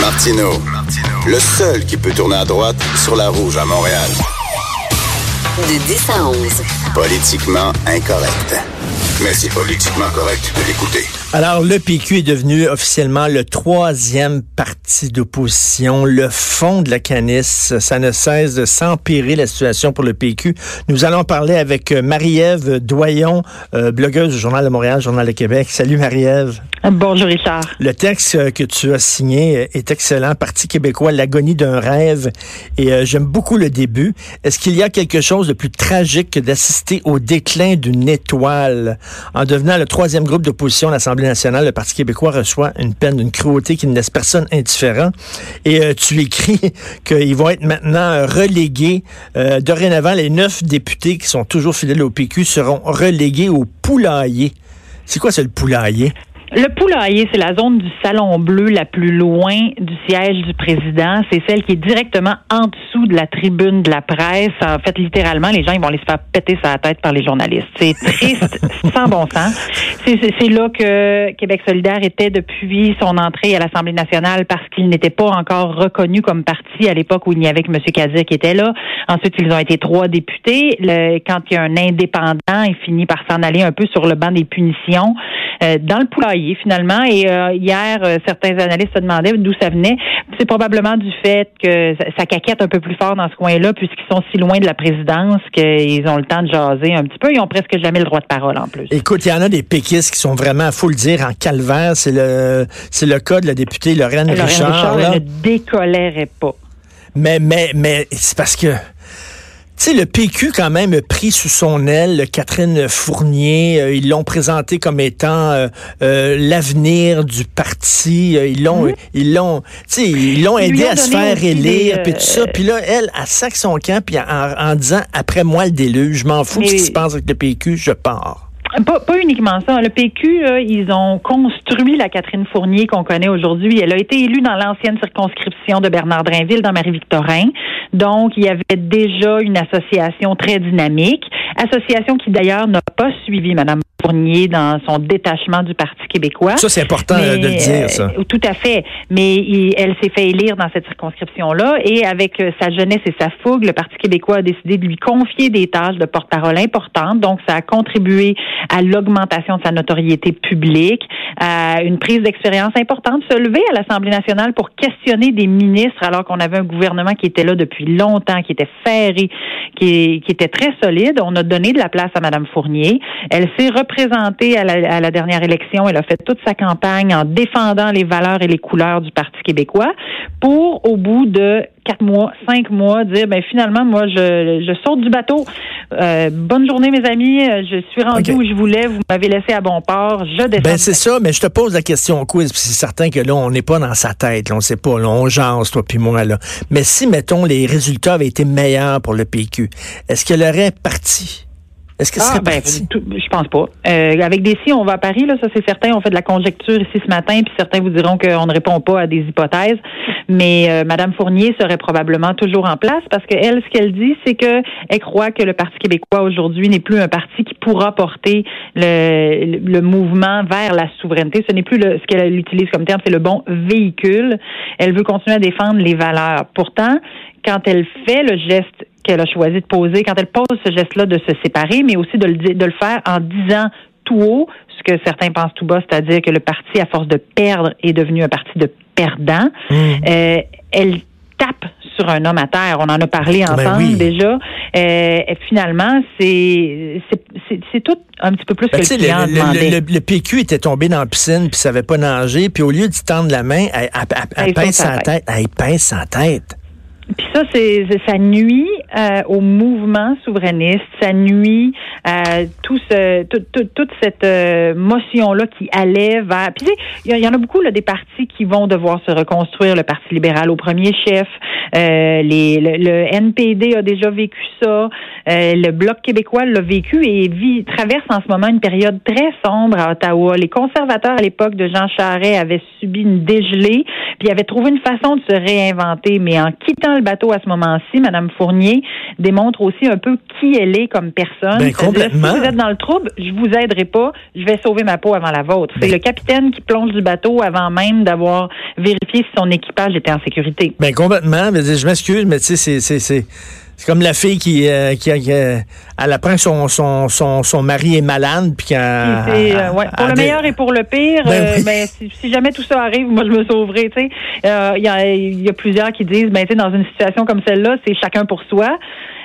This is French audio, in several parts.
Martino, le seul qui peut tourner à droite sur la rouge à Montréal. De 10 à 11. Politiquement incorrect. Mais c'est politiquement correct de l'écouter. Alors, le PQ est devenu officiellement le troisième parti d'opposition, le fond de la canisse. Ça ne cesse de s'empirer la situation pour le PQ. Nous allons parler avec euh, Marie-Ève Doyon, euh, blogueuse du Journal de Montréal, Journal de Québec. Salut Marie-Ève. Bonjour Richard. Le texte euh, que tu as signé est excellent. Parti québécois, l'agonie d'un rêve. Et j'aime beaucoup le début. Est-ce qu'il y a quelque chose de plus tragique que d'assister au déclin d'une étoile? En devenant le troisième groupe d'opposition à l'Assemblée nationale, le Parti québécois reçoit une peine d'une cruauté qui ne laisse personne indifférent. Et euh, tu écris qu'ils vont être maintenant relégués. Euh, dorénavant, les neuf députés qui sont toujours fidèles au PQ seront relégués au poulailler. C'est quoi, le poulailler? Le poulailler, c'est la zone du salon bleu la plus loin du siège du président. C'est celle qui est directement en dessous de la tribune de la presse. En fait, littéralement, les gens ils vont les faire péter sa tête par les journalistes. C'est triste, sans bon sens. C'est là que Québec solidaire était depuis son entrée à l'Assemblée nationale parce qu'il n'était pas encore reconnu comme parti à l'époque où il n'y avait que M. Cazir qui était là. Ensuite, ils ont été trois députés. Le, quand il y a un indépendant, il finit par s'en aller un peu sur le banc des punitions. Euh, dans le poulailler finalement. Et euh, hier, euh, certains analystes se demandaient d'où ça venait. C'est probablement du fait que ça caquette un peu plus fort dans ce coin-là, puisqu'ils sont si loin de la présidence qu'ils ont le temps de jaser un petit peu. Ils ont presque jamais le droit de parole en plus. Écoute, il y en a des péquistes qui sont vraiment, faut le dire, en calvaire. C'est le, c'est le cas de la députée Lorraine, Lorraine Richard. Richard elle ne décolérait pas. Mais, mais, mais c'est parce que sais, le PQ, quand même, a pris sous son aile Catherine Fournier. Euh, ils l'ont présenté comme étant euh, euh, l'avenir du parti. ils l'ont, ils l'ont, tu sais, ils l'ont aidé à se faire élire, puis tout ça. Puis là, elle, elle sac son camp, puis en, disant, après moi le déluge, je m'en fous de ce qui se passe avec le PQ, je pars. Pas, pas, uniquement ça. Le PQ, là, ils ont construit la Catherine Fournier qu'on connaît aujourd'hui. Elle a été élue dans l'ancienne circonscription de Bernard Drainville, dans Marie-Victorin. Donc, il y avait déjà une association très dynamique. Association qui, d'ailleurs, n'a pas suivi Mme Fournier dans son détachement du Parti québécois. Ça, c'est important de le dire, ça. Euh, tout à fait. Mais elle s'est fait élire dans cette circonscription-là et avec euh, sa jeunesse et sa fougue, le Parti québécois a décidé de lui confier des tâches de porte-parole importantes. Donc, ça a contribué à l'augmentation de sa notoriété publique, à une prise d'expérience importante, se lever à l'Assemblée nationale pour questionner des ministres alors qu'on avait un gouvernement qui était là depuis longtemps, qui était ferré, qui, qui était très solide. On a donné de la place à Mme Fournier. Elle s'est représentée à la, à la dernière élection. Elle a fait toute sa campagne en défendant les valeurs et les couleurs du Parti québécois pour, au bout de quatre mois, cinq mois, dire ben finalement moi je, je saute du bateau. Euh, bonne journée mes amis, je suis rendu où je voulais, vous m'avez laissé à bon port, je descends. Ben c'est ça, mais je te pose la question au quiz, c'est certain que là on n'est pas dans sa tête, là, on sait pas, là, on jase toi puis moi là. Mais si mettons les résultats avaient été meilleurs pour le PQ, est-ce qu'elle aurait parti? Est-ce que ah, ben, Je pense pas. Euh, avec des si, on va à Paris, là, ça c'est certain. On fait de la conjecture ici ce matin, puis certains vous diront qu'on ne répond pas à des hypothèses. Mais euh, Madame Fournier serait probablement toujours en place parce qu'elle, ce qu'elle dit, c'est que elle croit que le Parti québécois aujourd'hui n'est plus un parti qui pourra porter le, le, mouvement vers la souveraineté. Ce n'est plus le, ce qu'elle utilise comme terme, c'est le bon véhicule. Elle veut continuer à défendre les valeurs. Pourtant, quand elle fait le geste qu'elle a choisi de poser, quand elle pose ce geste-là de se séparer, mais aussi de le, de le faire en disant tout haut ce que certains pensent tout bas, c'est-à-dire que le parti, à force de perdre, est devenu un parti de perdants. Hmm. Euh, elle tape sur un homme à terre. On en a parlé ben ensemble déjà. Euh, et finalement, c'est c'est tout un petit peu plus ben, que le client le, le, PQ était tombé dans la piscine puis savait pas nager. Puis au lieu d'y tendre la main, elle, elle, pince sa tête. Elle pince sa tête. Puis ça, c'est ça nuit euh, au mouvement souverainiste, ça nuit à tout ce, toute cette euh, motion-là qui allait vers. Puis il y, en a beaucoup là, des partis qui vont devoir se reconstruire. Le Parti libéral au premier chef, euh, les, le, NPD a déjà vécu ça, le Bloc québécois l'a vécu et vit, traverse en ce moment une période très sombre à Ottawa. Les conservateurs à l'époque de Jean Charest avaient subi une dégelée, Puis avait trouvé une façon de se réinventer, mais en quittant le bateau à ce moment-ci, Madame Fournier démontre aussi un peu qui elle est comme personne. Ben, complètement. Si vous êtes dans le trouble, je vous aiderai pas, je vais sauver ma peau avant la vôtre. C'est Ben- le capitaine qui plonge du bateau avant même d'avoir vérifié si son équipage était en sécurité. Ben complètement. Mais je m'excuse, mais tu sais, c'est c'est comme la fille qui euh, qui, qui, euh, elle apprend que son son son son mari est malade puis euh, ouais, pour le meilleur et pour le pire, Ben euh, oui. ben, si, si jamais tout ça arrive, moi je me sauverai. Tu sais, Euh, il y, a, y a plusieurs qui disent, ben tu sais, dans une situation comme celle-là, c'est chacun pour soi.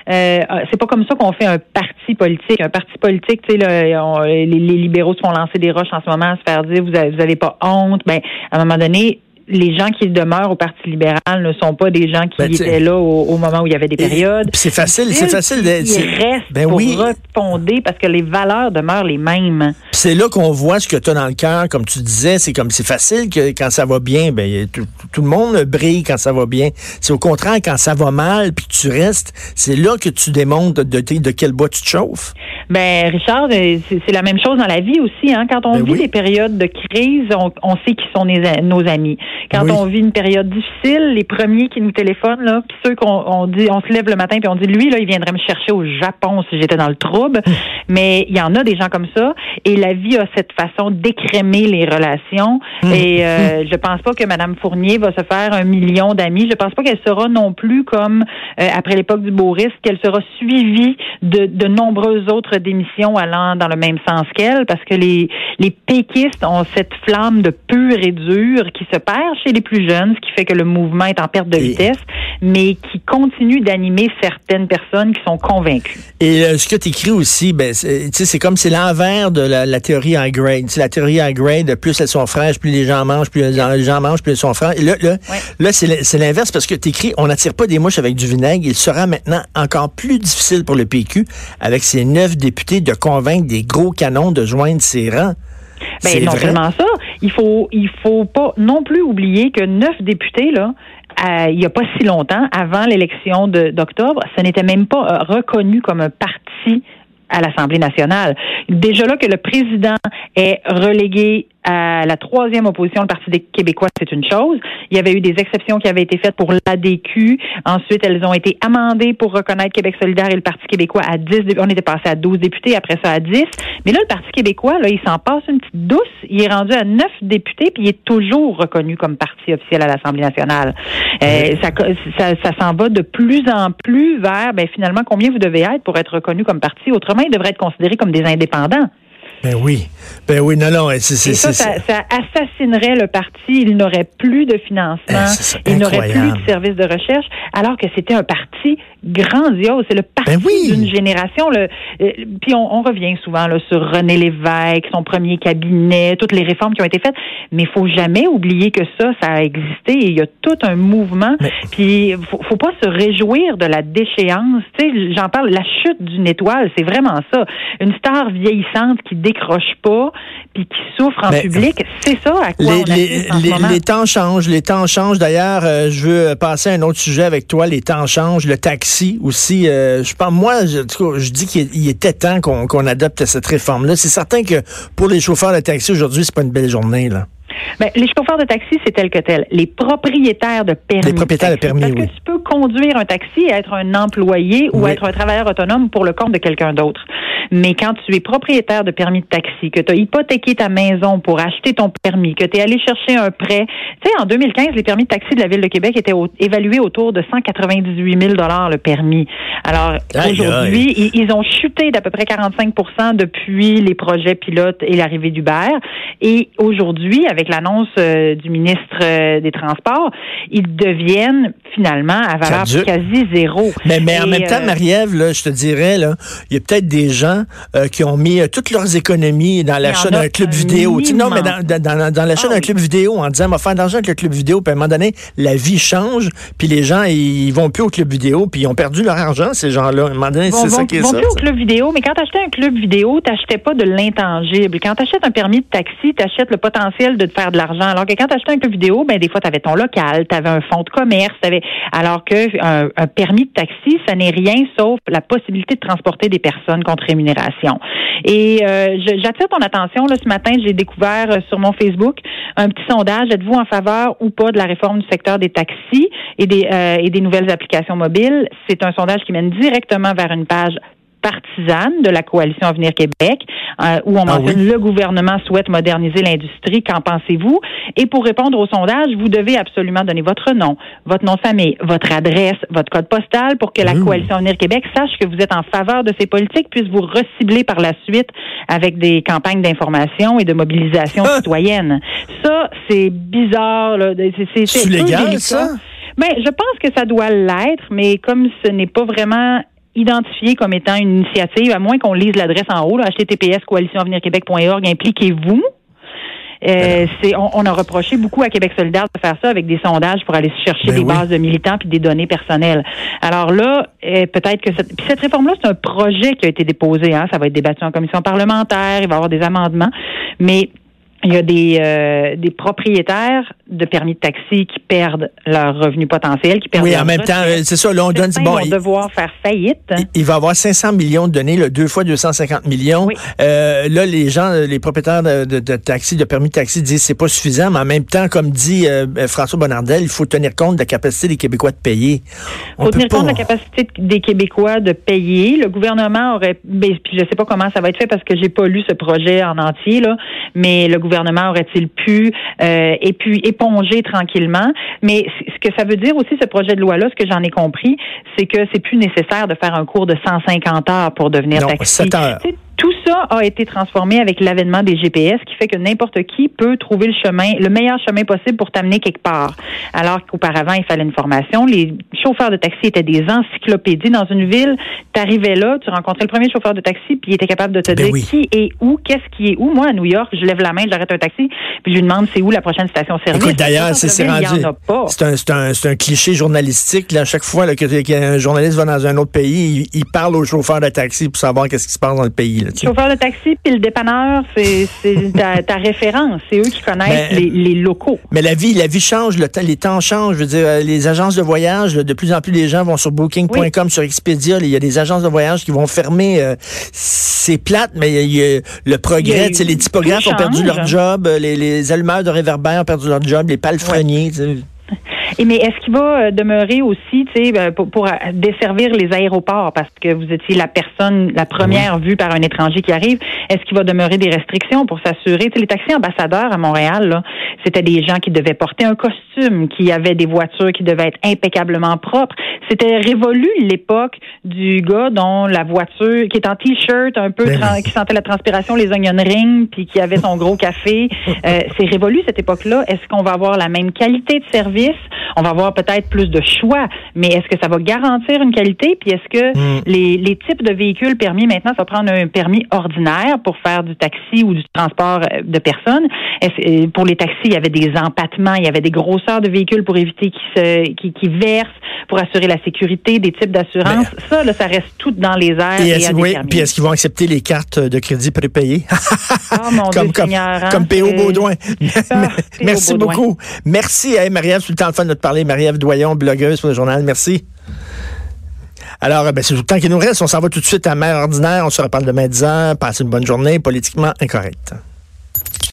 Euh, c'est pas comme ça qu'on fait un parti politique. Un parti politique, tu sais, les, les libéraux se font lancer des roches en ce moment, à se faire dire vous avez, vous avez pas honte. Ben à un moment donné. Les gens qui demeurent au Parti libéral ne sont pas des gens qui Ben, étaient là au, au moment où il y avait des périodes. c'est facile, c'est facile de- Ils restent Ben pour oui. refonder parce que les valeurs demeurent les mêmes. Puis c'est là qu'on voit ce que tu as dans le cœur, comme tu disais, c'est comme c'est facile que quand ça va bien, ben tout, tout le monde brille quand ça va bien. C'est au contraire quand ça va mal puis que tu restes, c'est là que tu démontres de, de, de quel bois tu te chauffes. Ben Richard, euh, c'est c'est la même chose dans la vie aussi. Hein. Quand on Ben vit oui. des périodes de crise, on, on sait qui sont les- nos amis. Quand Oui. on vit une période difficile, les premiers qui nous téléphonent, là, puis ceux qu'on on dit, on se lève le matin puis on dit, lui là, il viendrait me chercher au Japon si j'étais dans le trouble. Mais il y en a des gens comme ça, et la vie a cette façon d'écrémer les relations. Et euh, je pense pas que Madame Fournier va se faire un million d'amis. Je pense pas qu'elle sera non plus comme euh, après l'époque du risque, qu'elle sera suivie de, de nombreuses autres démissions allant dans le même sens qu'elle, parce que les, les péquistes ont cette flamme de pur et dur qui se perd chez les plus jeunes, ce qui fait que le mouvement est en perte de Et- vitesse, mais qui continue d'animer certaines personnes qui sont convaincues. Et euh, ce que tu écris aussi, ben, c'est comme c'est l'envers de la, la théorie high grade. C'est la théorie high grade, plus elles sont fraîches, plus les gens mangent, plus les gens, mangent, plus elles sont fraîches. Et là, là, là c'est l'inverse parce que tu écris on n'attire pas des mouches avec du vinaigre. Il sera maintenant encore plus difficile pour le PQ, avec ses neuf députés, de convaincre des gros canons de joindre ses rangs. Ben, non vrai. seulement ça, il faut il faut pas non plus oublier que neuf députés là, euh, il n'y a pas si longtemps, avant l'élection d'octobre, ce n'était même pas euh, reconnu comme un parti à l'Assemblée nationale. Déjà là que le président est relégué à la troisième opposition, le Parti des Québécois, c'est une chose. Il y avait eu des exceptions qui avaient été faites pour l'ADQ. Ensuite, elles ont été amendées pour reconnaître Québec solidaire et le Parti québécois à 10. dé- On était passé à 12 députés, après ça à 10. Mais là, le Parti québécois, là, il s'en passe une petite douce. Il est rendu à 9 députés, puis il est toujours reconnu comme parti officiel à l'Assemblée nationale. Euh, ça, ça, ça s'en va de plus en plus vers, ben, finalement, combien vous devez être pour être reconnu comme parti? Autrement, il devrait être considéré comme des indépendants. Ben oui. Ben oui, non, non. c'est- ça, ça, ça assassinerait le parti. Il n'aurait plus de financement. Eh, c'est il n'aurait plus de services de recherche, alors que c'était un parti grandiose. C'est le parti Ben oui. d'une génération. Le, euh, puis on, on revient souvent là, sur René Lévesque, son premier cabinet, toutes les réformes qui ont été faites. Mais il faut jamais oublier que ça, ça a existé. Et il y a tout un mouvement. Mais- Puis faut, faut pas se réjouir de la déchéance. Tu sais, j'en parle. La chute d'une étoile, c'est vraiment ça. Une star vieillissante qui décroche pas, puis qui souffre en Mais- public, c'est ça à quoi Les, on les, ce les- moment. les temps changent, les temps changent. D'ailleurs, euh, je veux passer à un autre sujet avec toi. Les temps changent. Le taxi aussi. euh, je pense, moi, je, dis qu'il il était temps qu'on qu'on adopte cette réforme-là. C'est certain que pour les chauffeurs de taxi aujourd'hui, c'est pas une belle journée là. Ben, les chauffeurs de taxi, c'est tel que tel. Les propriétaires de permis. Les propriétaires de taxi. permis, Parce oui. que tu peux conduire un taxi et être un employé ou Oui. être un travailleur autonome pour le compte de quelqu'un d'autre. Mais quand tu es propriétaire de permis de taxi, que tu as hypothéqué ta maison pour acheter ton permis, que tu es allé chercher un prêt, tu sais, en 2015, les permis de taxi de la Ville de Québec étaient au- évalués autour de 198 000 le permis. Alors, aujourd'hui, ils, ils ont chuté d'à peu près 45% depuis les projets pilotes et l'arrivée d'Uber. Et aujourd'hui, avec l'annonce euh, du ministre euh, des Transports, ils deviennent finalement à valeur quasi zéro. Mais, mais en même temps, euh, Marie-Ève, là, je te dirais, là, il y a peut-être des gens qui ont mis toutes leurs économies dans l'achat d'un club vidéo. Tu sais, non, mais dans, dans, dans, dans l'achat Ah d'un oui. club vidéo en disant, on va faire de l'argent avec le club vidéo, puis à un moment donné, la vie change, puis les gens, ils vont plus au club vidéo, puis ils ont perdu leur argent, ces gens-là. À un moment donné, vont, c'est ça vont- qui est vont ça. plus au club vidéo, mais quand tu achetais un club vidéo, tu n'achetais pas de l'intangible. Quand tu achètes un permis de taxi, tu achètes le potentiel de faire de l'argent. Alors que quand tu achetais un club vidéo, ben des fois, tu avais ton local, tu avais un fonds de commerce, avais, alors que un, permis de taxi, ça n'est rien sauf la possibilité de transporter des personnes contre rémunération. Et euh, j'attire ton attention, là, ce matin, j'ai découvert euh, sur mon Facebook un petit sondage. Êtes-vous en faveur ou pas de la réforme du secteur des taxis et des, euh, et des nouvelles applications mobiles? C'est un sondage qui mène directement vers une page partisane de la coalition Avenir Québec, euh, où on ah mentionne le gouvernement souhaite moderniser l'industrie. Qu'en pensez-vous? Et pour répondre au sondage, vous devez absolument donner votre nom, votre nom de famille, votre adresse, votre code postal pour que la mmh. coalition Avenir Québec sache que vous êtes en faveur de ces politiques, puisse vous recibler par la suite avec des campagnes d'information et de mobilisation ah! citoyenne. Ça, c'est bizarre. C'est légal, ça? Ben, je pense que ça doit l'être, mais comme ce n'est pas vraiment identifié comme étant une initiative, à moins qu'on lise l'adresse en haut, là, https coalitionavenirquebec.org, impliquez-vous. Euh, c'est, on, a reproché beaucoup à Québec solidaire de faire ça avec des sondages pour aller chercher ben des bases de militants puis des données personnelles. Alors là, euh, peut-être que cette, puis cette réforme-là, c'est un projet qui a été déposé. Hein, ça va être débattu en commission parlementaire, il va y avoir des amendements, mais il y a des, euh, des propriétaires de permis de taxi qui perdent leur revenu potentiel, qui perdent Oui, en même temps, euh, c'est ça, là, on donne... Bon, vont devoir faire faillite. Il, va avoir 500 millions de données, deux fois 250 millions. Euh, là, les gens, les propriétaires de, de, de, taxi, de permis de taxi disent c'est pas suffisant, mais en même temps, comme dit François Bonnardel, il faut tenir compte de la capacité des Québécois de payer. Il faut tenir compte de la capacité des Québécois de payer. Le gouvernement aurait... Ben, puis je sais pas comment ça va être fait parce que j'ai pas lu ce projet en entier, là, mais le gouvernement aurait-il pu euh, et puis éponger tranquillement. Mais ce que ça veut dire aussi ce projet de loi-là, ce que j'en ai compris, c'est que c'est plus nécessaire de faire un cours de 150 heures pour devenir non, taxi. 7 heures. Ça a été transformé avec l'avènement des GPS, qui fait que n'importe qui peut trouver le chemin, le meilleur chemin possible pour t'amener quelque part. Alors qu'auparavant, il fallait une formation. Les chauffeurs de taxi étaient des encyclopédies dans une ville. Tu arrivais là, tu rencontrais le premier chauffeur de taxi, puis il était capable de te ben dire qui est où, qu'est-ce qui est où. Moi, à New York, je lève la main, j'arrête un taxi, puis je lui demande c'est où la prochaine station service. d'ailleurs, c'est rendu. C'est un, un, un, cliché journalistique. Là, à chaque fois qu'un journaliste va dans un autre pays, il, parle au chauffeur de taxi pour savoir qu'est-ce qui se passe dans le pays. Là, chauffeur de taxi puis le dépanneur, c'est ta, référence. C'est eux qui connaissent les, locaux. Mais la vie, la vie change, le temps, les temps changent. Je veux dire, euh, les agences de voyage, de plus en plus les gens vont sur Booking.com, sur Expedia. Il y a des agences de voyage qui vont fermer. Euh, c'est plate, mais il y a, le progrès. les typographes ont perdu leur job, les, les allumeurs de réverbères ont perdu leur job, les palefreniers. Et mais est-ce qu'il va euh, demeurer aussi, tu sais, ben, pour, euh, desservir les aéroports? Parce que vous étiez la personne, la première vue par un étranger qui arrive, est-ce qu'il va demeurer des restrictions pour s'assurer, tu sais, les taxis ambassadeurs à Montréal, c'était des gens qui devaient porter un costume, qui avaient des voitures qui devaient être impeccablement propres. C'était révolu l'époque du gars dont la voiture, qui est en t-shirt, un peu, ben qui sentait la transpiration, les onion rings, puis qui avait son gros café. Euh, c'est révolu cette époque-là. Est-ce qu'on va avoir la même qualité de service? On va avoir peut-être plus de choix, mais est-ce que ça va garantir une qualité? Puis est-ce que hmm. les, les, types de véhicules permis maintenant, ça va prendre un permis ordinaire pour faire du taxi ou du transport euh, de personnes? Euh, pour les taxis, il y avait des empattements, il y avait des grosseurs de véhicules pour éviter qu'ils se, qui, qui versent, pour assurer la sécurité, des types d'assurance. Ben, ça, là, ça reste tout dans les airs. Et, et oui, puis est-ce qu'ils vont accepter les cartes de crédit prépayées? oh, mon comme, Dieu comme, Seigneur, comme PO Baudouin. Ah, Merci beaucoup. Merci, à Marie-Ève, le temps de de parler. Marie-Ève Doyon, blogueuse pour le journal. Merci. Alors, ben, c'est tout le temps qui nous reste. On s'en va tout de suite à Mère Ordinaire. On se reparle demain 10 ans. Passez une bonne journée. Politiquement incorrect.